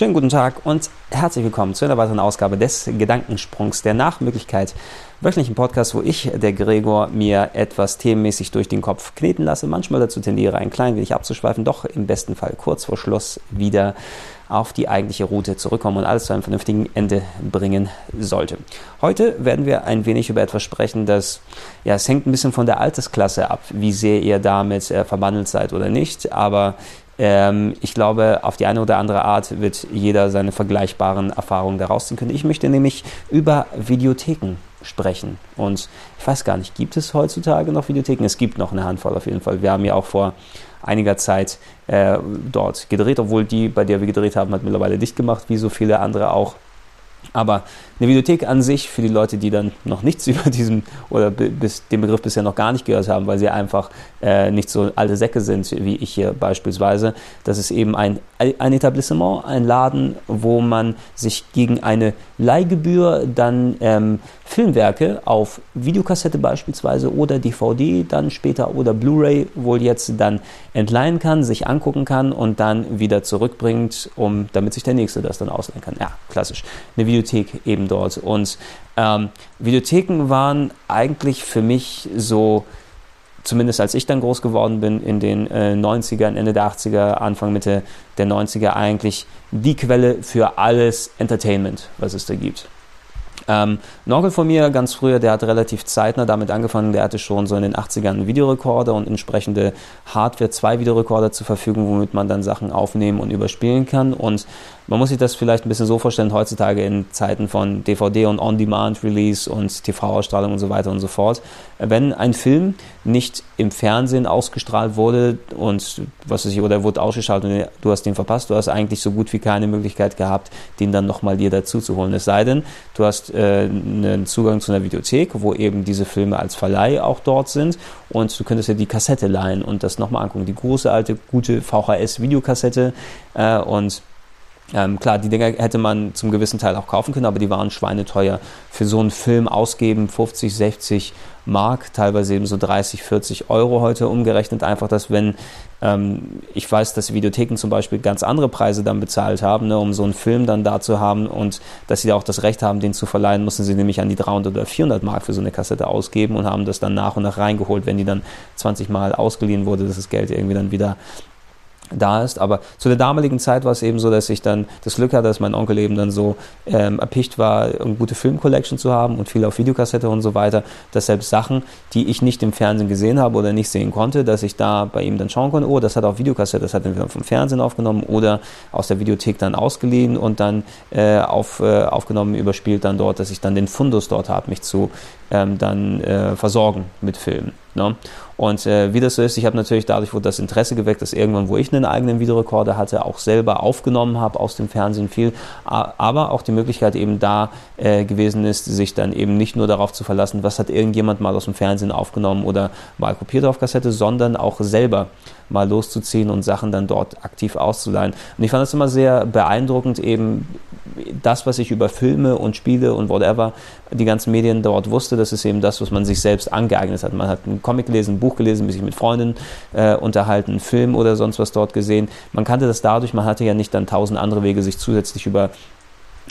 Schönen guten Tag und herzlich willkommen zu einer weiteren Ausgabe des Gedankensprungs, der nach Möglichkeit wöchentlichen Podcast, wo ich, der Gregor, mir etwas themenmäßig durch den Kopf kneten lasse, manchmal dazu tendiere, ein klein wenig abzuschweifen, doch im besten Fall kurz vor Schluss wieder auf die eigentliche Route zurückkommen und alles zu einem vernünftigen Ende bringen sollte. Heute werden wir ein wenig über etwas sprechen, das, ja, es hängt ein bisschen von der Altersklasse ab, wie sehr ihr damit äh, verbandelt seid oder nicht, aber ähm, ich glaube, auf die eine oder andere Art wird jeder seine vergleichbaren Erfahrungen daraus ziehen können. Ich möchte nämlich über Videotheken sprechen. Und ich weiß gar nicht, gibt es heutzutage noch Videotheken? Es gibt noch eine Handvoll auf jeden Fall. Wir haben ja auch vor einiger Zeit äh, dort gedreht, obwohl die, bei der wir gedreht haben, hat mittlerweile dicht gemacht, wie so viele andere auch. Aber eine Videothek an sich, für die Leute, die dann noch nichts über diesen oder bis, den Begriff bisher noch gar nicht gehört haben, weil sie einfach äh, nicht so alte Säcke sind, wie ich hier beispielsweise, das ist eben ein, ein Etablissement, ein Laden, wo man sich gegen eine Leihgebühr dann ähm, Filmwerke auf Videokassette beispielsweise oder DVD dann später oder Blu-ray wohl jetzt dann entleihen kann, sich angucken kann und dann wieder zurückbringt, um, damit sich der Nächste das dann ausleihen kann. Ja, klassisch. Eine Videothek eben dort. Und ähm, Videotheken waren eigentlich für mich so, zumindest als ich dann groß geworden bin, in den äh, 90ern, Ende der 80er, Anfang, Mitte der 90er, eigentlich die Quelle für alles Entertainment, was es da gibt. Ähm, ein von mir, ganz früher, der hat relativ zeitnah damit angefangen, der hatte schon so in den 80ern einen Videorekorder und entsprechende Hardware, zwei Videorekorder zur Verfügung, womit man dann Sachen aufnehmen und überspielen kann. Und man muss sich das vielleicht ein bisschen so vorstellen, heutzutage in Zeiten von DVD und On-Demand-Release und TV-Ausstrahlung und so weiter und so fort. Wenn ein Film nicht im Fernsehen ausgestrahlt wurde und was weiß ich, oder wurde ausgeschaltet und du hast den verpasst, du hast eigentlich so gut wie keine Möglichkeit gehabt, den dann nochmal dir dazu zu holen. Es sei denn, du hast äh, einen Zugang zu einer Videothek, wo eben diese Filme als Verleih auch dort sind und du könntest dir die Kassette leihen und das nochmal angucken. Die große alte, gute VHS-Videokassette äh, und ähm, klar, die Dinger hätte man zum gewissen Teil auch kaufen können, aber die waren schweineteuer. Für so einen Film ausgeben 50, 60 Mark, teilweise eben so 30, 40 Euro heute umgerechnet. Einfach, dass wenn ähm, ich weiß, dass Videotheken zum Beispiel ganz andere Preise dann bezahlt haben, ne, um so einen Film dann da zu haben und dass sie da auch das Recht haben, den zu verleihen, mussten sie nämlich an die 300 oder 400 Mark für so eine Kassette ausgeben und haben das dann nach und nach reingeholt, wenn die dann 20 Mal ausgeliehen wurde, dass das Geld irgendwie dann wieder da ist. Aber zu der damaligen Zeit war es eben so, dass ich dann das Glück hatte, dass mein Onkel eben dann so ähm, erpicht war, eine gute Filmcollection zu haben und viel auf Videokassette und so weiter, dass selbst Sachen, die ich nicht im Fernsehen gesehen habe oder nicht sehen konnte, dass ich da bei ihm dann schauen konnte, oh, das hat auf Videokassette, das hat er vom Fernsehen aufgenommen oder aus der Videothek dann ausgeliehen und dann äh, auf, äh, aufgenommen, überspielt dann dort, dass ich dann den Fundus dort habe, mich zu ähm, dann äh, versorgen mit Filmen. Ne? Und äh, wie das so ist, ich habe natürlich dadurch wurde das Interesse geweckt, dass irgendwann, wo ich einen eigenen Videorekorder hatte, auch selber aufgenommen habe aus dem Fernsehen viel, aber auch die Möglichkeit eben da äh, gewesen ist, sich dann eben nicht nur darauf zu verlassen, was hat irgendjemand mal aus dem Fernsehen aufgenommen oder mal kopiert auf Kassette, sondern auch selber mal loszuziehen und Sachen dann dort aktiv auszuleihen. Und ich fand das immer sehr beeindruckend, eben das, was ich über Filme und Spiele und whatever, die ganzen Medien dort wusste, das ist eben das, was man sich selbst angeeignet hat. Man hat Comic gelesen, ein Buch gelesen, sich mit Freunden äh, unterhalten, einen Film oder sonst was dort gesehen. Man kannte das dadurch, man hatte ja nicht dann tausend andere Wege, sich zusätzlich über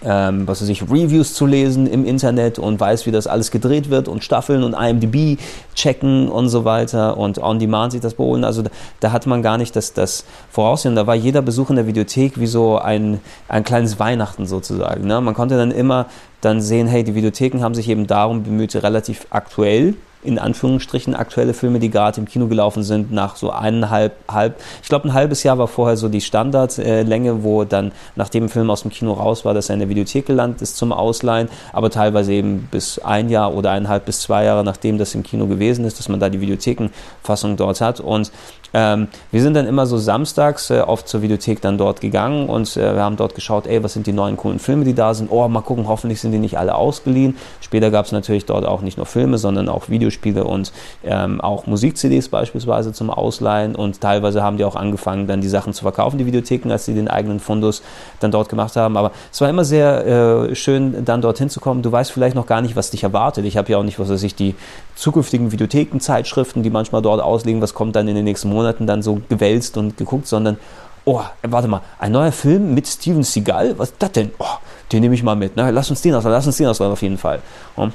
ähm, was weiß ich, Reviews zu lesen im Internet und weiß, wie das alles gedreht wird und Staffeln und IMDb checken und so weiter und on demand sich das beholen. Also da, da hat man gar nicht das, das Voraussehen. Da war jeder Besuch in der Videothek wie so ein, ein kleines Weihnachten sozusagen. Ne? Man konnte dann immer dann sehen, hey, die Videotheken haben sich eben darum bemüht, relativ aktuell in Anführungsstrichen aktuelle Filme, die gerade im Kino gelaufen sind, nach so eineinhalb, halb, ich glaube ein halbes Jahr war vorher so die Standardlänge, wo dann, nachdem ein Film aus dem Kino raus war, dass er in der Videothek gelandet ist zum Ausleihen, aber teilweise eben bis ein Jahr oder eineinhalb bis zwei Jahre, nachdem das im Kino gewesen ist, dass man da die Videothekenfassung dort hat und ähm, wir sind dann immer so samstags äh, oft zur Videothek dann dort gegangen und äh, wir haben dort geschaut, ey, was sind die neuen coolen Filme, die da sind. Oh, mal gucken, hoffentlich sind die nicht alle ausgeliehen. Später gab es natürlich dort auch nicht nur Filme, sondern auch Videospiele und ähm, auch Musik-CDs beispielsweise zum Ausleihen und teilweise haben die auch angefangen, dann die Sachen zu verkaufen, die Videotheken, als sie den eigenen Fundus dann dort gemacht haben. Aber es war immer sehr äh, schön, dann dorthin zu kommen. Du weißt vielleicht noch gar nicht, was dich erwartet. Ich habe ja auch nicht, was weiß ich, die zukünftigen Videothekenzeitschriften, die manchmal dort auslegen, was kommt dann in den nächsten Monaten dann so gewälzt und geguckt, sondern, oh, warte mal, ein neuer Film mit Steven Seagal? Was ist das denn? Oh, den nehme ich mal mit. Ne? Lass uns den auswählen, lass uns den auswählen auf jeden Fall. Und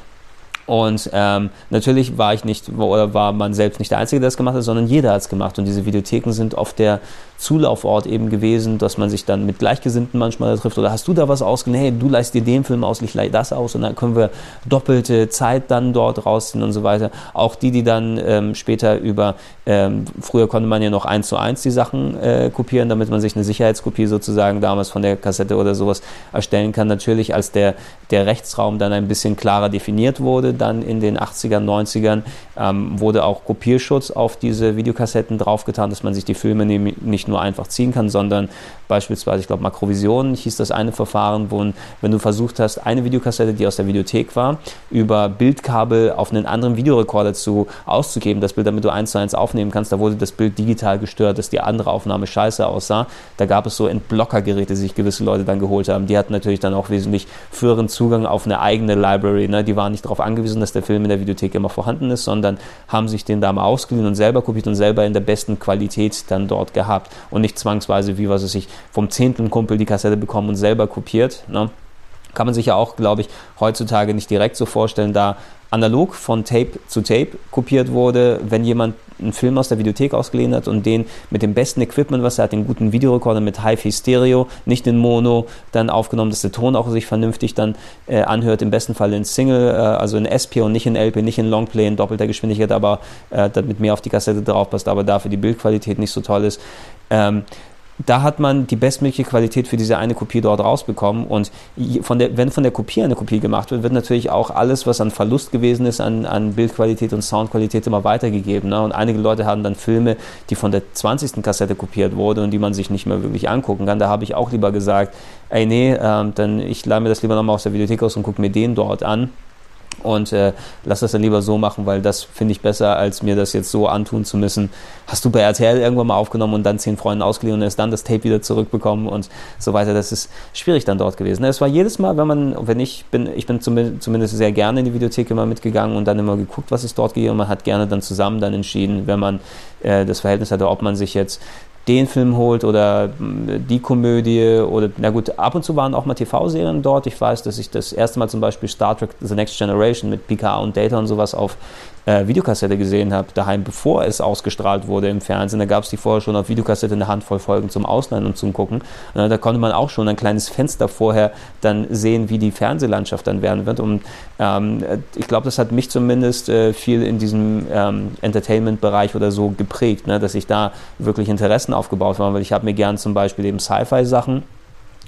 ähm, natürlich war ich nicht, oder war man selbst nicht der Einzige, der das gemacht hat, sondern jeder hat es gemacht. Und diese Videotheken sind oft der Zulaufort eben gewesen, dass man sich dann mit Gleichgesinnten manchmal trifft. Oder hast du da was ausgeliehen? Hey, du leist dir den Film aus, ich leih das aus. Und dann können wir doppelte Zeit dann dort rausziehen und so weiter. Auch die, die dann ähm, später über, ähm, früher konnte man ja noch eins zu eins die Sachen äh, kopieren, damit man sich eine Sicherheitskopie sozusagen damals von der Kassette oder sowas erstellen kann. Natürlich, als der, der Rechtsraum dann ein bisschen klarer definiert wurde, dann in den 80ern, 90ern, ähm, wurde auch Kopierschutz auf diese Videokassetten draufgetan, dass man sich die Filme nicht nur einfach ziehen kann, sondern beispielsweise, ich glaube, Makrovision hieß das eine Verfahren, wo, wenn du versucht hast, eine Videokassette, die aus der Videothek war, über Bildkabel auf einen anderen Videorekorder zu auszugeben, das Bild, damit du eins zu eins aufnehmen kannst, da wurde das Bild digital gestört, dass die andere Aufnahme scheiße aussah. Da gab es so Entblockergeräte, die sich gewisse Leute dann geholt haben. Die hatten natürlich dann auch wesentlich früheren Zugang auf eine eigene Library. Ne? Die waren nicht darauf angewiesen, dass der Film in der Videothek immer vorhanden ist, sondern haben sich den da mal ausgeliehen und selber kopiert und selber in der besten Qualität dann dort gehabt und nicht zwangsweise, wie was es sich vom zehnten Kumpel die Kassette bekommen und selber kopiert. Ne? Kann man sich ja auch, glaube ich, heutzutage nicht direkt so vorstellen, da analog von Tape zu Tape kopiert wurde, wenn jemand einen Film aus der Videothek ausgeliehen hat und den mit dem besten Equipment, was er hat, den guten Videorekorder mit HiFi Stereo, nicht in Mono, dann aufgenommen, dass der Ton auch sich vernünftig dann äh, anhört, im besten Fall in Single, äh, also in SP und nicht in LP, nicht in Longplay in doppelter Geschwindigkeit, aber äh, damit mehr auf die Kassette drauf passt, aber dafür die Bildqualität nicht so toll ist. Ähm, da hat man die bestmögliche Qualität für diese eine Kopie dort rausbekommen. Und von der, wenn von der Kopie eine Kopie gemacht wird, wird natürlich auch alles, was an Verlust gewesen ist, an, an Bildqualität und Soundqualität immer weitergegeben. Ne? Und einige Leute haben dann Filme, die von der 20. Kassette kopiert wurden und die man sich nicht mehr wirklich angucken kann. Da habe ich auch lieber gesagt, ey nee, ähm, dann ich leih mir das lieber nochmal aus der Videothek aus und gucke mir den dort an und äh, lass das dann lieber so machen, weil das finde ich besser, als mir das jetzt so antun zu müssen. Hast du bei RTL irgendwann mal aufgenommen und dann zehn Freunden ausgeliehen und erst dann das Tape wieder zurückbekommen und so weiter. Das ist schwierig dann dort gewesen. Es war jedes Mal, wenn man, wenn ich bin, ich bin zumindest sehr gerne in die Videothek immer mitgegangen und dann immer geguckt, was es dort gibt und man hat gerne dann zusammen dann entschieden, wenn man äh, das Verhältnis hatte, ob man sich jetzt den Film holt oder hm, die Komödie oder, na gut, ab und zu waren auch mal TV-Serien dort. Ich weiß, dass ich das erste Mal zum Beispiel Star Trek The Next Generation mit Picard und Data und sowas auf äh, Videokassette gesehen habe, daheim, bevor es ausgestrahlt wurde im Fernsehen. Da gab es die vorher schon auf Videokassette eine Handvoll Folgen zum Ausleihen und zum Gucken. Und da konnte man auch schon ein kleines Fenster vorher dann sehen, wie die Fernsehlandschaft dann werden wird. Und ähm, ich glaube, das hat mich zumindest äh, viel in diesem ähm, Entertainment-Bereich oder so geprägt, ne? dass ich da wirklich Interessen aufgebaut habe, weil ich habe mir gern zum Beispiel eben Sci-Fi-Sachen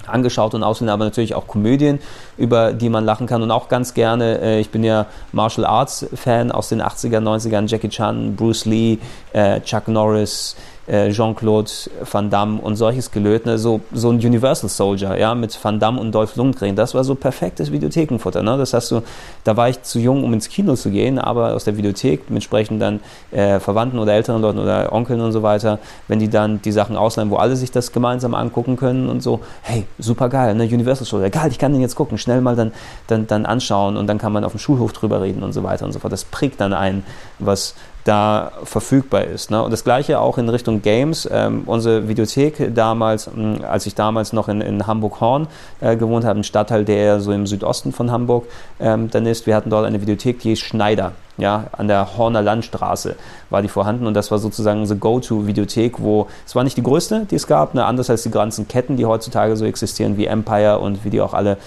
angeschaut und auswählen, aber natürlich auch Komödien, über die man lachen kann. Und auch ganz gerne, äh, ich bin ja Martial Arts Fan aus den 80er, 90ern, Jackie Chan, Bruce Lee, äh, Chuck Norris, äh, Jean-Claude Van Damme und solches Gelöt, so, so ein Universal Soldier, ja, mit Van Damme und Dolph Lundgren, das war so perfektes Videothekenfutter, ne? das hast du, da war ich zu jung, um ins Kino zu gehen, aber aus der Videothek, mit entsprechend dann äh, Verwandten oder älteren Leuten oder Onkeln und so weiter, wenn die dann die Sachen ausleihen, wo alle sich das gemeinsam angucken können und so, hey, super geil, ne? Universal Soldier, geil, ich kann den jetzt gucken, schnell mal dann, dann, dann anschauen und dann kann man auf dem Schulhof drüber reden und so weiter und so fort, das prägt dann ein, was da verfügbar ist. Ne? Und das gleiche auch in Richtung Games. Ähm, unsere Videothek damals, mh, als ich damals noch in, in Hamburg-Horn äh, gewohnt habe, ein Stadtteil, der so im Südosten von Hamburg ähm, dann ist, wir hatten dort eine Videothek, die ist Schneider. Ja, an der Horner Landstraße war die vorhanden und das war sozusagen unsere Go-To-Videothek, wo es war nicht die größte, die es gab, ne, anders als die ganzen Ketten, die heutzutage so existieren wie Empire und wie die auch alle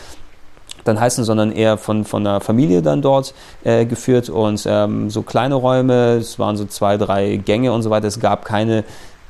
dann heißen, sondern eher von, von einer Familie dann dort äh, geführt und ähm, so kleine Räume, es waren so zwei, drei Gänge und so weiter. Es gab keine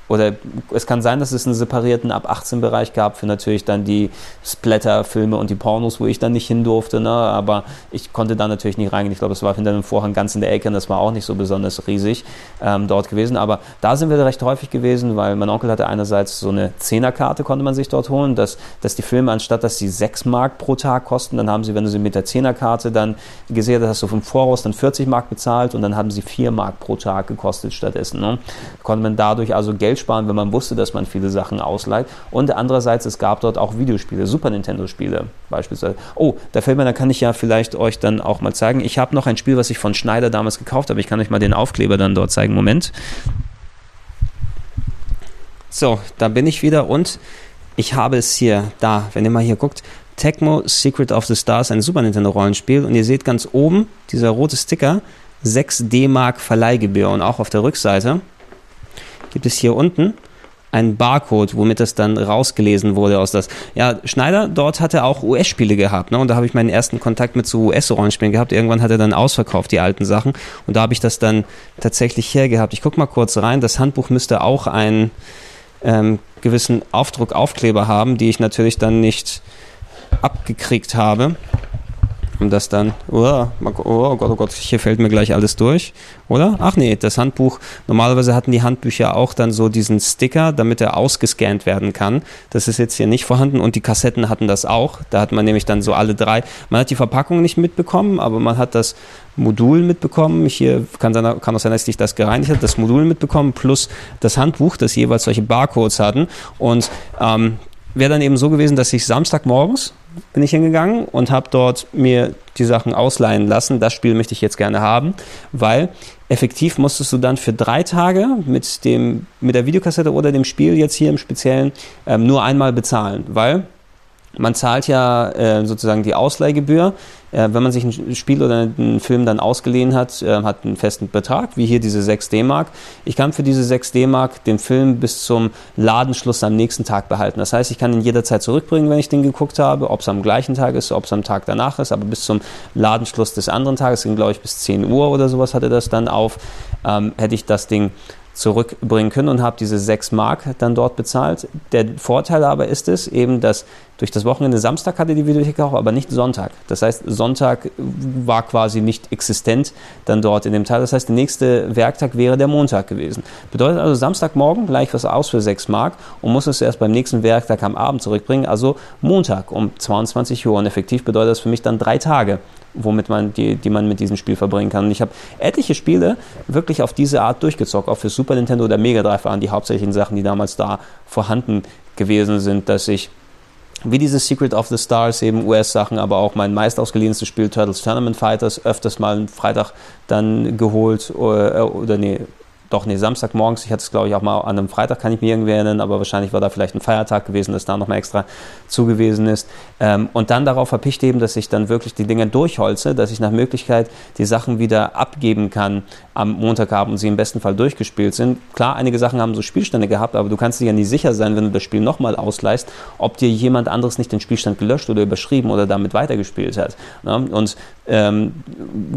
oder es kann sein, dass es einen separierten ab 18 Bereich gab für natürlich dann die Splatter-Filme und die Pornos, wo ich dann nicht hin durfte, ne? aber ich konnte da natürlich nicht reingehen. Ich glaube, es war hinter dem Vorhang ganz in der Ecke und das war auch nicht so besonders riesig ähm, dort gewesen, aber da sind wir recht häufig gewesen, weil mein Onkel hatte einerseits so eine Zehnerkarte, konnte man sich dort holen, dass, dass die Filme anstatt, dass sie 6 Mark pro Tag kosten, dann haben sie, wenn du sie mit der Zehnerkarte dann gesehen hast, hast du vom Voraus dann 40 Mark bezahlt und dann haben sie 4 Mark pro Tag gekostet stattdessen. Ne? Konnte man dadurch also Geld sparen, wenn man wusste, dass man viele Sachen ausleiht. Und andererseits, es gab dort auch Videospiele, Super Nintendo-Spiele beispielsweise. Oh, da fällt mir, da kann ich ja vielleicht euch dann auch mal zeigen. Ich habe noch ein Spiel, was ich von Schneider damals gekauft habe. Ich kann euch mal den Aufkleber dann dort zeigen. Moment. So, da bin ich wieder und ich habe es hier da, wenn ihr mal hier guckt, Tecmo Secret of the Stars, ein Super Nintendo Rollenspiel und ihr seht ganz oben dieser rote Sticker 6 D-Mark Verleihgebühr und auch auf der Rückseite gibt es hier unten einen Barcode, womit das dann rausgelesen wurde aus das. Ja, Schneider dort hatte auch US-Spiele gehabt, ne? Und da habe ich meinen ersten Kontakt mit so US-Rollenspielen gehabt. Irgendwann hat er dann ausverkauft, die alten Sachen. Und da habe ich das dann tatsächlich hergehabt. Ich gucke mal kurz rein. Das Handbuch müsste auch einen ähm, gewissen Aufdruck-Aufkleber haben, die ich natürlich dann nicht abgekriegt habe und das dann, oh, oh Gott, oh Gott, hier fällt mir gleich alles durch, oder? Ach nee, das Handbuch, normalerweise hatten die Handbücher auch dann so diesen Sticker, damit er ausgescannt werden kann. Das ist jetzt hier nicht vorhanden und die Kassetten hatten das auch. Da hat man nämlich dann so alle drei. Man hat die Verpackung nicht mitbekommen, aber man hat das Modul mitbekommen. Hier kann, sein, kann auch sein, dass ich das gereinigt habe, das Modul mitbekommen, plus das Handbuch, das jeweils solche Barcodes hatten. Und ähm, wäre dann eben so gewesen, dass ich Samstagmorgens bin ich hingegangen und habe dort mir die Sachen ausleihen lassen. Das Spiel möchte ich jetzt gerne haben, weil effektiv musstest du dann für drei Tage mit, dem, mit der Videokassette oder dem Spiel jetzt hier im Speziellen ähm, nur einmal bezahlen, weil man zahlt ja äh, sozusagen die Ausleihgebühr. Äh, wenn man sich ein Spiel oder einen Film dann ausgeliehen hat, äh, hat einen festen Betrag, wie hier diese 6 D-Mark. Ich kann für diese 6 D-Mark den Film bis zum Ladenschluss am nächsten Tag behalten. Das heißt, ich kann ihn jederzeit zurückbringen, wenn ich den geguckt habe, ob es am gleichen Tag ist, ob es am Tag danach ist, aber bis zum Ladenschluss des anderen Tages, ging glaube ich bis 10 Uhr oder sowas hatte das dann auf, ähm, hätte ich das Ding zurückbringen können und habe diese 6 Mark dann dort bezahlt. Der Vorteil aber ist es eben, dass durch das Wochenende Samstag hatte die Videothek auch, aber nicht Sonntag. Das heißt, Sonntag war quasi nicht existent dann dort in dem Teil. Das heißt, der nächste Werktag wäre der Montag gewesen. Bedeutet also Samstagmorgen gleich was aus für 6 Mark und muss es erst beim nächsten Werktag am Abend zurückbringen. Also Montag um 22 Uhr. Und effektiv bedeutet das für mich dann drei Tage womit man die, die man mit diesem Spiel verbringen kann. Und ich habe etliche Spiele wirklich auf diese Art durchgezockt, auch für Super Nintendo oder Mega Drive waren die hauptsächlichen Sachen, die damals da vorhanden gewesen sind, dass ich wie dieses Secret of the Stars, eben US-Sachen, aber auch mein meist ausgeliehenstes Spiel Turtles Tournament Fighters, öfters mal einen Freitag dann geholt oder, äh, oder nee, doch, nee, Samstagmorgens, ich hatte es glaube ich auch mal an einem Freitag, kann ich mir irgendwie erinnern, aber wahrscheinlich war da vielleicht ein Feiertag gewesen, dass da nochmal extra zugewiesen ist. Ähm, und dann darauf verpicht eben, dass ich dann wirklich die Dinge durchholze, dass ich nach Möglichkeit die Sachen wieder abgeben kann am Montagabend sie im besten Fall durchgespielt sind. Klar, einige Sachen haben so Spielstände gehabt, aber du kannst dir ja nicht sicher sein, wenn du das Spiel nochmal ausleihst, ob dir jemand anderes nicht den Spielstand gelöscht oder überschrieben oder damit weitergespielt hat. Ne? Und ähm,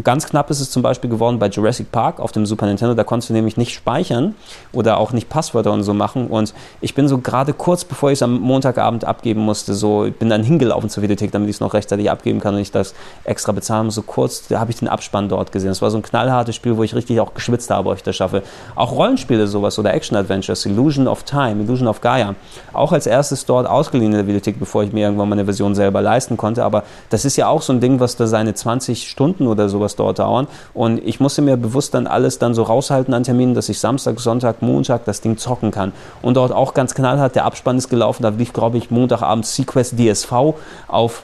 ganz knapp ist es zum Beispiel geworden bei Jurassic Park auf dem Super Nintendo, da konntest du nämlich nicht speichern oder auch nicht Passwörter und so machen. Und ich bin so gerade kurz bevor ich es am Montagabend abgeben musste, so ich bin dann hingelaufen zur Videothek, damit ich es noch rechtzeitig abgeben kann und ich das extra bezahlen muss. So kurz, da habe ich den Abspann dort gesehen. Das war so ein knallhartes Spiel, wo ich richtig auch geschwitzt habe, ob ich das schaffe. Auch Rollenspiele sowas oder Action-Adventures, Illusion of Time, Illusion of Gaia. Auch als erstes dort ausgeliehen in der Videothek, bevor ich mir irgendwann meine Version selber leisten konnte. Aber das ist ja auch so ein Ding, was da seine 20 Stunden oder sowas dort dauern. Und ich musste mir bewusst dann alles dann so raushalten an Terminen, dass ich Samstag, Sonntag, Montag das Ding zocken kann. Und dort auch ganz knallhart, der Abspann ist gelaufen, da lief, glaube ich, Montagabend Sequest DSV auf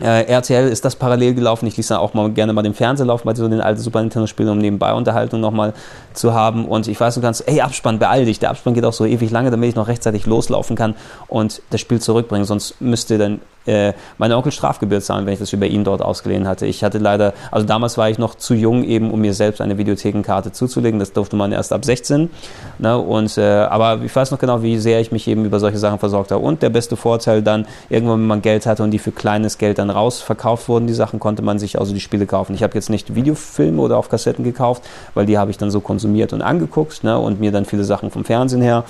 äh, RTL ist das parallel gelaufen. Ich ließ dann auch mal gerne mal den Fernseher laufen bei so den alten Super Nintendo-Spielen, um nebenbei Unterhaltung nochmal zu haben. Und ich weiß, du kannst, ey, Abspann, beeil dich. Der Abspann geht auch so ewig lange, damit ich noch rechtzeitig loslaufen kann und das Spiel zurückbringen. Sonst müsste dann äh, meine Onkel Strafgebühr zahlen, wenn ich das über ihn dort ausgeliehen hatte. Ich hatte leider, also damals war ich noch zu jung, eben um mir selbst eine Videothekenkarte zuzulegen. Das durfte man erst ab 16. Ne? Und, äh, aber ich weiß noch genau, wie sehr ich mich eben über solche Sachen versorgt habe. Und der beste Vorteil dann, irgendwann, wenn man Geld hatte und die für kleines Geld dann rausverkauft wurden, die Sachen, konnte man sich also die Spiele kaufen. Ich habe jetzt nicht Videofilme oder auf Kassetten gekauft, weil die habe ich dann so konsumiert und angeguckt ne? und mir dann viele Sachen vom Fernsehen her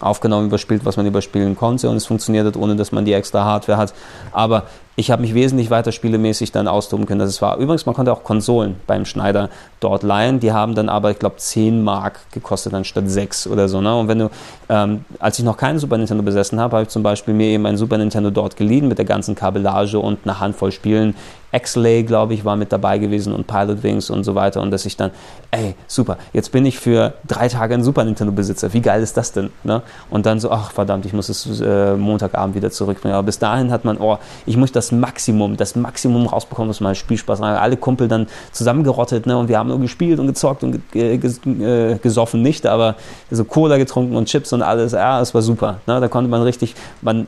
aufgenommen, überspielt, was man überspielen konnte und es funktioniert hat, ohne dass man die extra Hardware hat. Aber ich habe mich wesentlich weiter spielemäßig dann austoben können. Das war übrigens, man konnte auch Konsolen beim Schneider dort leihen. Die haben dann aber, ich glaube, 10 Mark gekostet anstatt 6 oder so. Ne? Und wenn du, ähm, als ich noch keinen Super Nintendo besessen habe, habe ich zum Beispiel mir eben ein Super Nintendo dort geliehen mit der ganzen Kabellage und einer Handvoll Spielen. X-Lay, glaube ich, war mit dabei gewesen und Pilot Wings und so weiter. Und dass ich dann, ey, super, jetzt bin ich für drei Tage ein Super Nintendo-Besitzer. Wie geil ist das denn? Ne? Und dann so, ach verdammt, ich muss es äh, Montagabend wieder zurückbringen. Aber bis dahin hat man, oh, ich muss das Maximum, das Maximum rausbekommen, was mal Spielspaß. Alle Kumpel dann zusammengerottet ne? und wir haben nur gespielt und gezockt und äh, gesoffen nicht, aber so Cola getrunken und Chips und alles, ja, es war super. Ne? Da konnte man richtig, man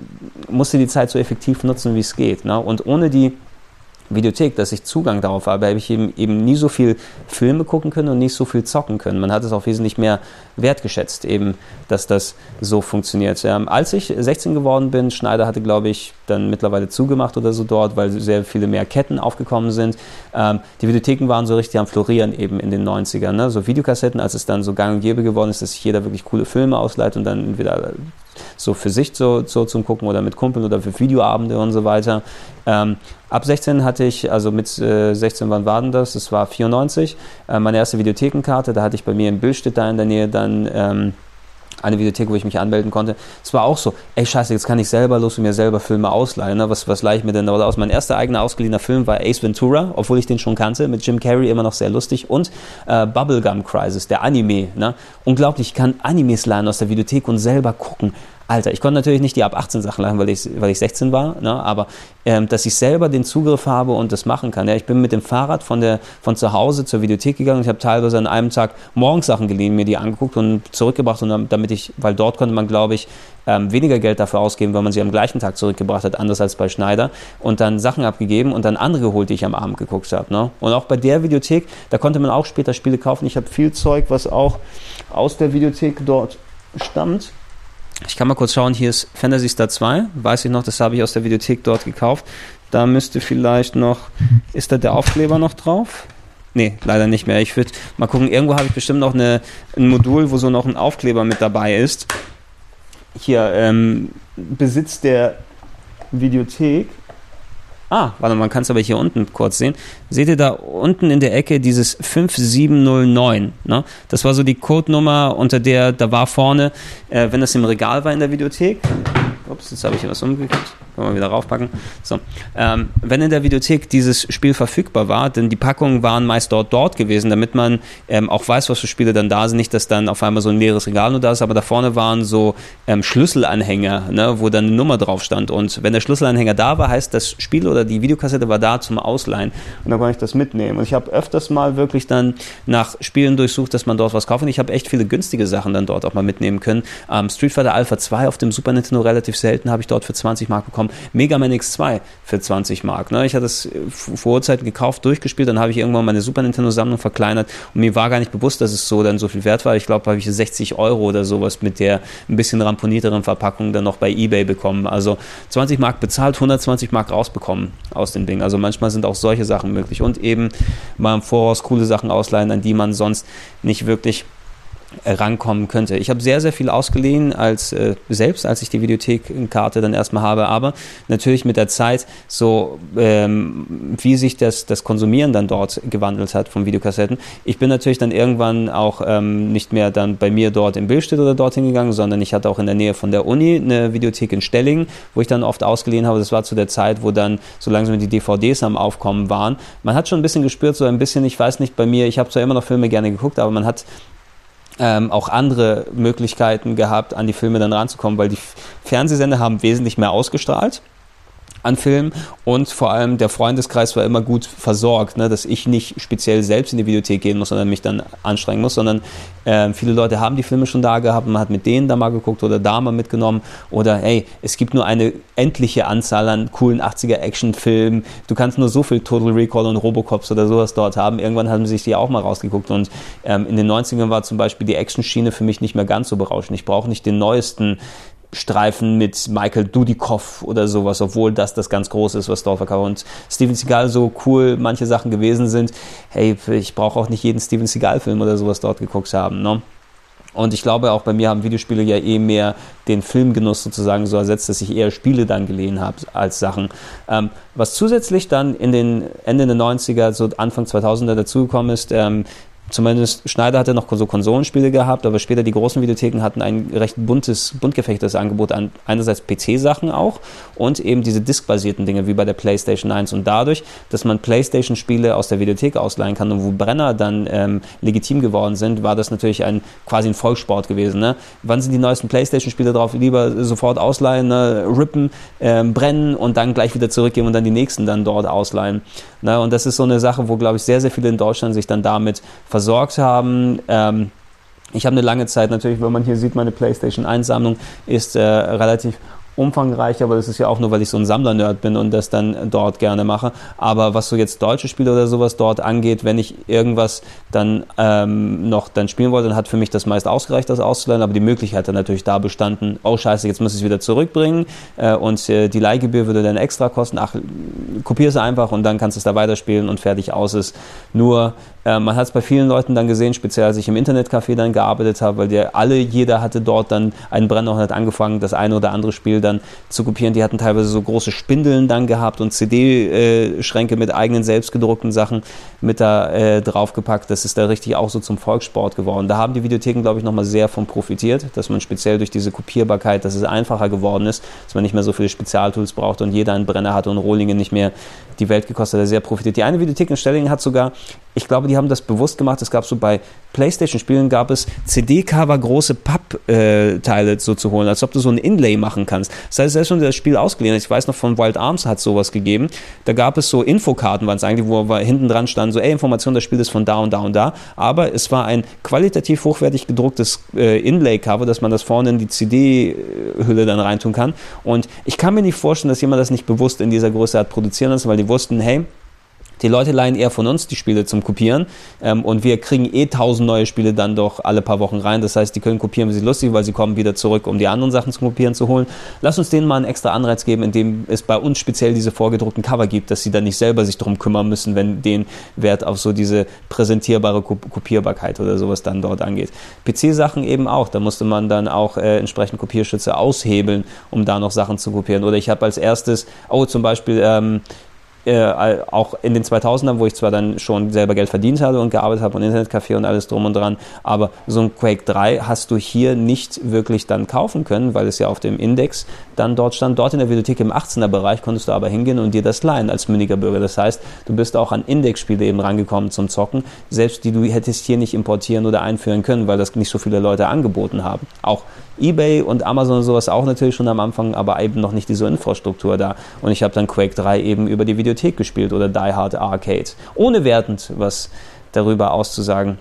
musste die Zeit so effektiv nutzen, wie es geht. Ne? Und ohne die Videothek, dass ich Zugang darauf habe, habe ich eben, eben nie so viel Filme gucken können und nicht so viel zocken können. Man hat es auch wesentlich mehr wertgeschätzt, eben, dass das so funktioniert. Ähm, als ich 16 geworden bin, Schneider hatte, glaube ich, dann mittlerweile zugemacht oder so dort, weil sehr viele mehr Ketten aufgekommen sind. Ähm, die Videotheken waren so richtig am Florieren eben in den 90ern. Ne? So Videokassetten, als es dann so gang und gäbe geworden ist, dass sich jeder wirklich coole Filme ausleiht und dann wieder so für sich so, so zum Gucken oder mit Kumpeln oder für Videoabende und so weiter. Ähm, ab 16 hatte ich, also mit äh, 16, wann war denn das? Das war 94, äh, meine erste Videothekenkarte. Da hatte ich bei mir in Billstedt da in der Nähe dann ähm, eine Videothek, wo ich mich anmelden konnte. Es war auch so, ey scheiße, jetzt kann ich selber los und mir selber Filme ausleihen. Ne? Was, was leihe ich mir denn da aus? Mein erster eigener ausgeliehener Film war Ace Ventura, obwohl ich den schon kannte, mit Jim Carrey immer noch sehr lustig. Und äh, Bubblegum Crisis, der Anime. Ne? Unglaublich, ich kann Animes leihen aus der Videothek und selber gucken. Alter, ich konnte natürlich nicht die ab 18 Sachen lachen, weil ich, weil ich 16 war, ne? aber ähm, dass ich selber den Zugriff habe und das machen kann. Ja, ich bin mit dem Fahrrad von, der, von zu Hause zur Videothek gegangen ich habe teilweise an einem Tag morgens Sachen geliehen, mir die angeguckt und zurückgebracht und damit ich, weil dort konnte man, glaube ich, ähm, weniger Geld dafür ausgeben, weil man sie am gleichen Tag zurückgebracht hat, anders als bei Schneider und dann Sachen abgegeben und dann andere geholt, die ich am Abend geguckt habe. Ne? Und auch bei der Videothek, da konnte man auch später Spiele kaufen. Ich habe viel Zeug, was auch aus der Videothek dort stammt. Ich kann mal kurz schauen, hier ist Fantasy Star 2, weiß ich noch, das habe ich aus der Videothek dort gekauft. Da müsste vielleicht noch, ist da der Aufkleber noch drauf? Nee, leider nicht mehr. Ich würde mal gucken, irgendwo habe ich bestimmt noch eine, ein Modul, wo so noch ein Aufkleber mit dabei ist. Hier, ähm, Besitz der Videothek. Ah, warte, man kann es aber hier unten kurz sehen. Seht ihr da unten in der Ecke dieses 5709? Ne? Das war so die Codenummer, unter der, da war vorne, äh, wenn das im Regal war in der Videothek. Ups, jetzt habe ich hier was umgekippt. Können wir wieder raufpacken. So. Ähm, wenn in der Videothek dieses Spiel verfügbar war, denn die Packungen waren meist dort dort gewesen, damit man ähm, auch weiß, was für Spiele dann da sind. Nicht, dass dann auf einmal so ein leeres Regal nur da ist, aber da vorne waren so ähm, Schlüsselanhänger, ne, wo dann eine Nummer drauf stand. Und wenn der Schlüsselanhänger da war, heißt das Spiel oder die Videokassette war da zum Ausleihen. Und dann konnte ich das mitnehmen. Und ich habe öfters mal wirklich dann nach Spielen durchsucht, dass man dort was kauft. Und ich habe echt viele günstige Sachen dann dort auch mal mitnehmen können. Ähm, Street Fighter Alpha 2 auf dem Super Nintendo relativ selten habe ich dort für 20 Mark bekommen bekommen. Mega Man X2 für 20 Mark. Ne? Ich hatte es vor Urzeiten gekauft, durchgespielt, dann habe ich irgendwann meine Super Nintendo-Sammlung verkleinert und mir war gar nicht bewusst, dass es so dann so viel wert war. Ich glaube, habe ich 60 Euro oder sowas mit der ein bisschen ramponierteren Verpackung dann noch bei Ebay bekommen. Also 20 Mark bezahlt, 120 Mark rausbekommen aus dem Ding. Also manchmal sind auch solche Sachen möglich und eben mal im Voraus coole Sachen ausleihen, an die man sonst nicht wirklich rankommen könnte. Ich habe sehr, sehr viel ausgeliehen als äh, selbst, als ich die Videothekkarte dann erstmal habe, aber natürlich mit der Zeit so, ähm, wie sich das, das Konsumieren dann dort gewandelt hat von Videokassetten. Ich bin natürlich dann irgendwann auch ähm, nicht mehr dann bei mir dort in Billstedt oder dorthin gegangen, sondern ich hatte auch in der Nähe von der Uni eine Videothek in Stellingen, wo ich dann oft ausgeliehen habe. Das war zu der Zeit, wo dann so langsam die DVDs am Aufkommen waren. Man hat schon ein bisschen gespürt, so ein bisschen, ich weiß nicht, bei mir, ich habe zwar immer noch Filme gerne geguckt, aber man hat ähm, auch andere Möglichkeiten gehabt, an die Filme dann ranzukommen, weil die Fernsehsender haben wesentlich mehr ausgestrahlt. An Filmen und vor allem der Freundeskreis war immer gut versorgt, ne, dass ich nicht speziell selbst in die Videothek gehen muss, sondern mich dann anstrengen muss, sondern äh, viele Leute haben die Filme schon da gehabt, man hat mit denen da mal geguckt oder da mal mitgenommen. Oder hey, es gibt nur eine endliche Anzahl an coolen 80er Actionfilmen, du kannst nur so viel Total Recall und Robocops oder sowas dort haben, irgendwann haben sich die auch mal rausgeguckt. Und ähm, in den 90ern war zum Beispiel die Action-Schiene für mich nicht mehr ganz so berauschend, ich brauche nicht den neuesten Streifen mit Michael Dudikoff oder sowas, obwohl das das ganz große ist, was dort verkauft. Und Steven Seagal so cool manche Sachen gewesen sind, hey, ich brauche auch nicht jeden Steven Seagal-Film oder sowas dort geguckt haben. Ne? Und ich glaube, auch bei mir haben Videospiele ja eh mehr den Filmgenuss sozusagen so ersetzt, dass ich eher Spiele dann gelehen habe als Sachen. Ähm, was zusätzlich dann in den Ende der 90er, so Anfang 2000er dazugekommen ist, ähm, Zumindest Schneider hatte noch so Konsolenspiele gehabt, aber später die großen Videotheken hatten ein recht buntes, bunt gefächertes Angebot an einerseits PC-Sachen auch und eben diese diskbasierten Dinge wie bei der PlayStation 1. Und dadurch, dass man PlayStation-Spiele aus der Videothek ausleihen kann und wo Brenner dann ähm, legitim geworden sind, war das natürlich ein quasi ein Volkssport gewesen. Ne? Wann sind die neuesten PlayStation-Spiele drauf? Lieber sofort ausleihen, ne? rippen, ähm, brennen und dann gleich wieder zurückgeben und dann die nächsten dann dort ausleihen. Ne? Und das ist so eine Sache, wo, glaube ich, sehr, sehr viele in Deutschland sich dann damit versorgt haben. Ähm, ich habe eine lange Zeit, natürlich, wenn man hier sieht, meine PlayStation 1-Sammlung ist äh, relativ umfangreich, aber das ist ja auch nur, weil ich so ein Sammler-Nerd bin und das dann dort gerne mache. Aber was so jetzt deutsche Spiele oder sowas dort angeht, wenn ich irgendwas dann ähm, noch dann spielen wollte, dann hat für mich das meist ausgereicht, das auszuleihen, aber die Möglichkeit hat natürlich da bestanden, oh scheiße, jetzt muss ich es wieder zurückbringen äh, und äh, die Leihgebühr würde dann extra kosten. Ach, kopier es einfach und dann kannst du es da weiterspielen und fertig aus ist. Nur man hat es bei vielen Leuten dann gesehen, speziell als ich im Internetcafé dann gearbeitet habe, weil der alle, jeder hatte dort dann einen Brenner und hat angefangen, das eine oder andere Spiel dann zu kopieren. Die hatten teilweise so große Spindeln dann gehabt und CD-Schränke mit eigenen selbstgedruckten Sachen mit da äh, draufgepackt. Das ist da richtig auch so zum Volkssport geworden. Da haben die Videotheken, glaube ich, nochmal sehr von profitiert, dass man speziell durch diese Kopierbarkeit, dass es einfacher geworden ist, dass man nicht mehr so viele Spezialtools braucht und jeder einen Brenner hatte und Rohlingen nicht mehr die Welt gekostet hat, sehr profitiert. Die eine Videothek in Stellingen hat sogar, ich glaube, die haben das bewusst gemacht, es gab so bei Playstation-Spielen gab es CD-Cover große Pappteile äh, so zu holen, als ob du so ein Inlay machen kannst. Das heißt, selbst wenn du das Spiel ausgeliehen hast, ich weiß noch von Wild Arms hat sowas gegeben, da gab es so Infokarten, waren es eigentlich, wo hinten dran stand, so, ey, Information, das Spiel ist von da und da und da, aber es war ein qualitativ hochwertig gedrucktes äh, Inlay-Cover, dass man das vorne in die CD-Hülle dann reintun kann. Und ich kann mir nicht vorstellen, dass jemand das nicht bewusst in dieser Größe hat produzieren lassen, weil die wussten, hey, die Leute leihen eher von uns die Spiele zum Kopieren ähm, und wir kriegen eh tausend neue Spiele dann doch alle paar Wochen rein. Das heißt, die können kopieren, wie sie lustig, weil sie kommen wieder zurück, um die anderen Sachen zum Kopieren zu holen. Lass uns denen mal einen extra Anreiz geben, indem es bei uns speziell diese vorgedruckten Cover gibt, dass sie dann nicht selber sich darum kümmern müssen, wenn den Wert auf so diese präsentierbare Kopierbarkeit oder sowas dann dort angeht. PC-Sachen eben auch. Da musste man dann auch äh, entsprechend Kopierschütze aushebeln, um da noch Sachen zu kopieren. Oder ich habe als erstes, oh zum Beispiel ähm, äh, auch in den 2000ern, wo ich zwar dann schon selber Geld verdient habe und gearbeitet habe und Internetcafé und alles drum und dran, aber so ein Quake 3 hast du hier nicht wirklich dann kaufen können, weil es ja auf dem Index dann dort stand. Dort in der Bibliothek im 18er Bereich konntest du aber hingehen und dir das leihen als mündiger Bürger. Das heißt, du bist auch an Index-Spiele eben rangekommen zum Zocken, selbst die du hättest hier nicht importieren oder einführen können, weil das nicht so viele Leute angeboten haben. Auch eBay und Amazon und sowas auch natürlich schon am Anfang, aber eben noch nicht diese Infrastruktur da. Und ich habe dann Quake 3 eben über die Videothek gespielt oder Die Hard Arcade. Ohne wertend was darüber auszusagen.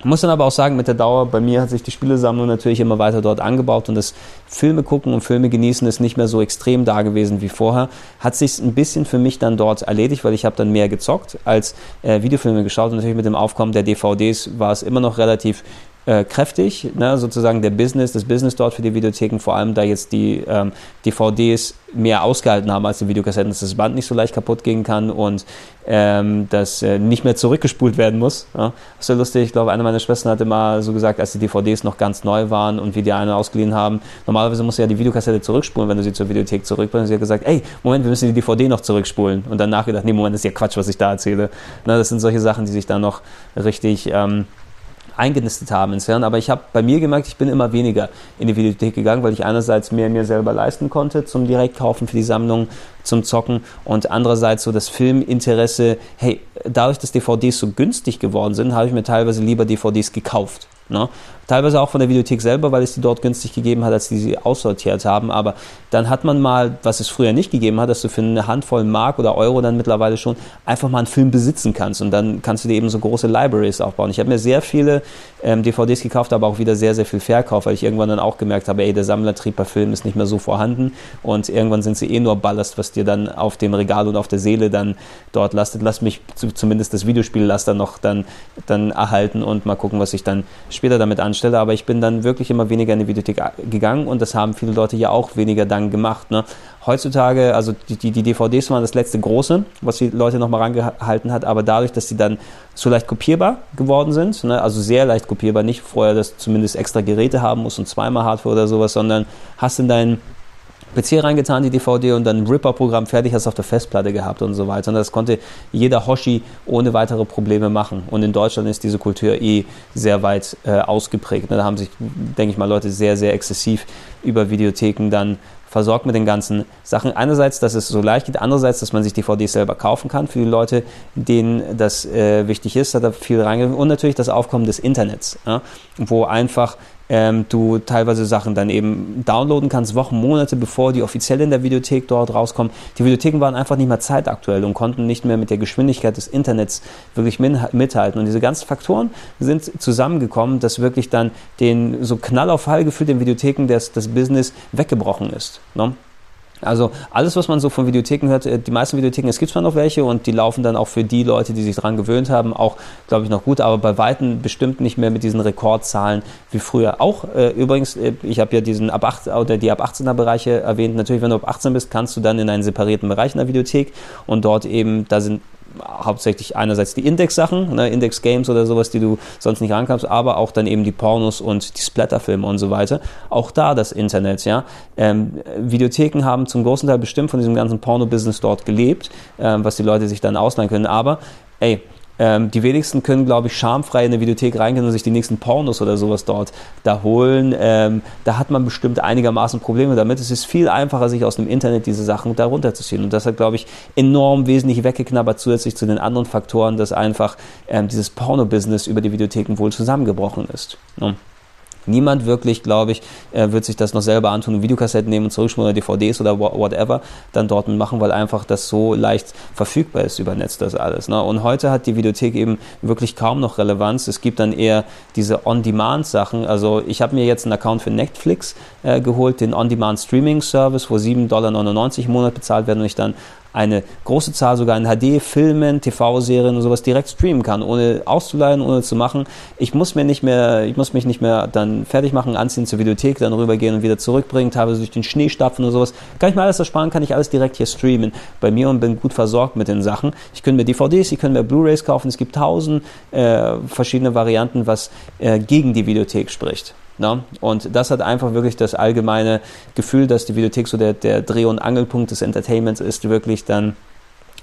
Ich muss dann aber auch sagen, mit der Dauer, bei mir hat sich die Spielesammlung natürlich immer weiter dort angebaut und das Filme gucken und Filme genießen ist nicht mehr so extrem da gewesen wie vorher. Hat sich ein bisschen für mich dann dort erledigt, weil ich habe dann mehr gezockt als äh, Videofilme geschaut und natürlich mit dem Aufkommen der DVDs war es immer noch relativ äh, kräftig, ne, sozusagen der Business, das Business dort für die Videotheken, vor allem da jetzt die ähm, DVDs mehr ausgehalten haben als die Videokassetten, dass das Band nicht so leicht kaputt gehen kann und ähm, dass äh, nicht mehr zurückgespult werden muss. Ja. Das ist ja lustig, ich glaube, eine meiner Schwestern hat immer so gesagt, als die DVDs noch ganz neu waren und wir die eine ausgeliehen haben, normalerweise musst du ja die Videokassette zurückspulen, wenn du sie zur Videothek zurückbringst. Sie hat gesagt, ey, Moment, wir müssen die DVD noch zurückspulen. Und dann nachgedacht, nee, Moment, das ist ja Quatsch, was ich da erzähle. Na, das sind solche Sachen, die sich dann noch richtig... Ähm, eingenistet haben ins Hirn. Aber ich habe bei mir gemerkt, ich bin immer weniger in die Videothek gegangen, weil ich einerseits mehr mir selber leisten konnte zum Direktkaufen für die Sammlung, zum Zocken und andererseits so das Filminteresse. Hey, dadurch, dass DVDs so günstig geworden sind, habe ich mir teilweise lieber DVDs gekauft Ne? Teilweise auch von der Videothek selber, weil es die dort günstig gegeben hat, als die sie aussortiert haben. Aber dann hat man mal, was es früher nicht gegeben hat, dass du für eine Handvoll Mark oder Euro dann mittlerweile schon einfach mal einen Film besitzen kannst. Und dann kannst du dir eben so große Libraries aufbauen. Ich habe mir sehr viele ähm, DVDs gekauft, aber auch wieder sehr, sehr viel Verkauf, weil ich irgendwann dann auch gemerkt habe, ey, der Sammlertrieb bei Filmen ist nicht mehr so vorhanden. Und irgendwann sind sie eh nur Ballast, was dir dann auf dem Regal und auf der Seele dann dort lastet. Lass mich zumindest das Videospiellaster noch dann, dann erhalten und mal gucken, was ich dann später damit anstelle Stelle, aber ich bin dann wirklich immer weniger in die Videothek gegangen und das haben viele Leute ja auch weniger dann gemacht. Ne? Heutzutage, also die, die, DVDs waren das letzte große, was die Leute nochmal rangehalten hat, aber dadurch, dass sie dann so leicht kopierbar geworden sind, ne? also sehr leicht kopierbar, nicht vorher, dass zumindest extra Geräte haben muss und zweimal Hardware oder sowas, sondern hast in deinen PC reingetan, die DVD, und dann Ripper-Programm fertig hast auf der Festplatte gehabt und so weiter. Und das konnte jeder Hoshi ohne weitere Probleme machen. Und in Deutschland ist diese Kultur eh sehr weit äh, ausgeprägt. Da haben sich, denke ich mal, Leute sehr, sehr exzessiv über Videotheken dann versorgt mit den ganzen Sachen. Einerseits, dass es so leicht geht, andererseits, dass man sich DVDs selber kaufen kann für die Leute, denen das äh, wichtig ist, hat da viel reingegeben. Und natürlich das Aufkommen des Internets, ja, wo einfach ähm, du teilweise Sachen dann eben downloaden kannst, Wochen, Monate bevor die offiziell in der Videothek dort rauskommen. Die Videotheken waren einfach nicht mehr zeitaktuell und konnten nicht mehr mit der Geschwindigkeit des Internets wirklich mithalten. Und diese ganzen Faktoren sind zusammengekommen, dass wirklich dann den so Knall auf Fall gefühlt den Videotheken das, das Business weggebrochen ist. Ne? Also alles, was man so von Videotheken hört, äh, die meisten Videotheken, es gibt zwar noch welche und die laufen dann auch für die Leute, die sich daran gewöhnt haben, auch, glaube ich, noch gut, aber bei Weitem bestimmt nicht mehr mit diesen Rekordzahlen wie früher. Auch äh, übrigens, äh, ich habe ja diesen ab 8 oder die ab 18er Bereiche erwähnt. Natürlich, wenn du ab 18 bist, kannst du dann in einen separierten Bereich in der Videothek und dort eben, da sind hauptsächlich einerseits die Index-Sachen, ne, Index-Games oder sowas, die du sonst nicht rankommst, aber auch dann eben die Pornos und die Splatterfilme und so weiter. Auch da das Internet, ja. Ähm, Videotheken haben zum großen Teil bestimmt von diesem ganzen Porno-Business dort gelebt, ähm, was die Leute sich dann ausleihen können. Aber, ey, ähm, die wenigsten können, glaube ich, schamfrei in eine Videothek reingehen und sich die nächsten Pornos oder sowas dort da holen. Ähm, da hat man bestimmt einigermaßen Probleme damit. Es ist viel einfacher, sich aus dem Internet diese Sachen da runterzuziehen. Und das hat, glaube ich, enorm wesentlich weggeknabbert, zusätzlich zu den anderen Faktoren, dass einfach ähm, dieses Porno-Business über die Videotheken wohl zusammengebrochen ist. Ja. Niemand wirklich, glaube ich, äh, wird sich das noch selber antun und Videokassetten nehmen und zurückspulen oder DVDs oder whatever dann dort machen, weil einfach das so leicht verfügbar ist über Netz, das alles. Ne? Und heute hat die Videothek eben wirklich kaum noch Relevanz. Es gibt dann eher diese On-Demand-Sachen. Also ich habe mir jetzt einen Account für Netflix äh, geholt, den On-Demand-Streaming-Service, wo 7,99 Dollar im Monat bezahlt werden und ich dann eine große Zahl sogar in HD, Filmen, TV-Serien und sowas direkt streamen kann, ohne auszuleihen, ohne zu machen. Ich muss mir nicht mehr, ich muss mich nicht mehr dann fertig machen, anziehen zur Videothek, dann rübergehen und wieder zurückbringen, teilweise durch den Schnee stapfen oder sowas. Kann ich mir alles ersparen, kann ich alles direkt hier streamen bei mir und bin gut versorgt mit den Sachen. Ich könnte mir DVDs, ich könnte mir Blu-rays kaufen. Es gibt tausend äh, verschiedene Varianten, was äh, gegen die Videothek spricht. Ne? Und das hat einfach wirklich das allgemeine Gefühl, dass die Videothek so der, der Dreh- und Angelpunkt des Entertainments ist, wirklich dann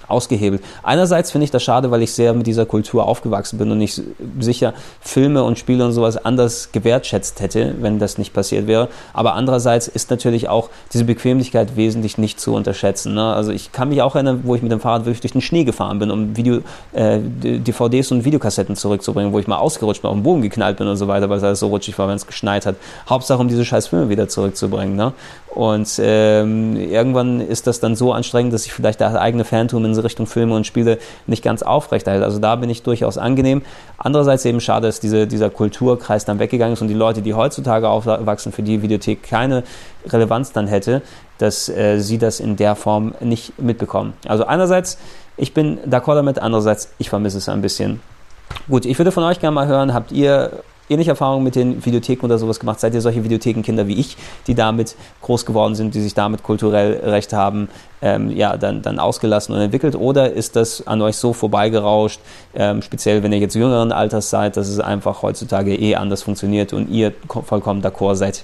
ausgehebelt. Einerseits finde ich das schade, weil ich sehr mit dieser Kultur aufgewachsen bin und ich sicher Filme und Spiele und sowas anders gewertschätzt hätte, wenn das nicht passiert wäre. Aber andererseits ist natürlich auch diese Bequemlichkeit wesentlich nicht zu unterschätzen. Ne? Also ich kann mich auch erinnern, wo ich mit dem Fahrrad wirklich durch den Schnee gefahren bin, um Video, äh, DVDs und Videokassetten zurückzubringen, wo ich mal ausgerutscht bin, auf den Boden geknallt bin und so weiter, weil es alles so rutschig war, wenn es geschneit hat. Hauptsache, um diese scheiß Filme wieder zurückzubringen. Ne? Und ähm, irgendwann ist das dann so anstrengend, dass sich vielleicht der eigene Phantom in Richtung Filme und Spiele nicht ganz aufrechterhält. Also da bin ich durchaus angenehm. Andererseits eben schade, dass diese, dieser Kulturkreis dann weggegangen ist und die Leute, die heutzutage aufwachsen, für die Videothek keine Relevanz dann hätte, dass äh, sie das in der Form nicht mitbekommen. Also einerseits, ich bin d'accord damit, andererseits, ich vermisse es ein bisschen. Gut, ich würde von euch gerne mal hören, habt ihr ähnliche Erfahrungen mit den Videotheken oder sowas gemacht? Seid ihr solche Videothekenkinder wie ich, die damit groß geworden sind, die sich damit kulturell recht haben, ähm, ja, dann, dann ausgelassen und entwickelt? Oder ist das an euch so vorbeigerauscht, ähm, speziell wenn ihr jetzt jüngeren Alters seid, dass es einfach heutzutage eh anders funktioniert und ihr vollkommen d'accord seid?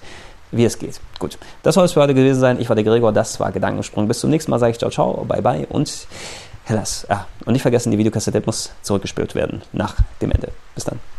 wie es geht. Gut, das soll es für heute gewesen sein. Ich war der Gregor, das war Gedankensprung. Bis zum nächsten Mal sage ich ciao, ciao, bye, bye und Hellas. Ah, und nicht vergessen, die Videokassette muss zurückgespielt werden nach dem Ende. Bis dann.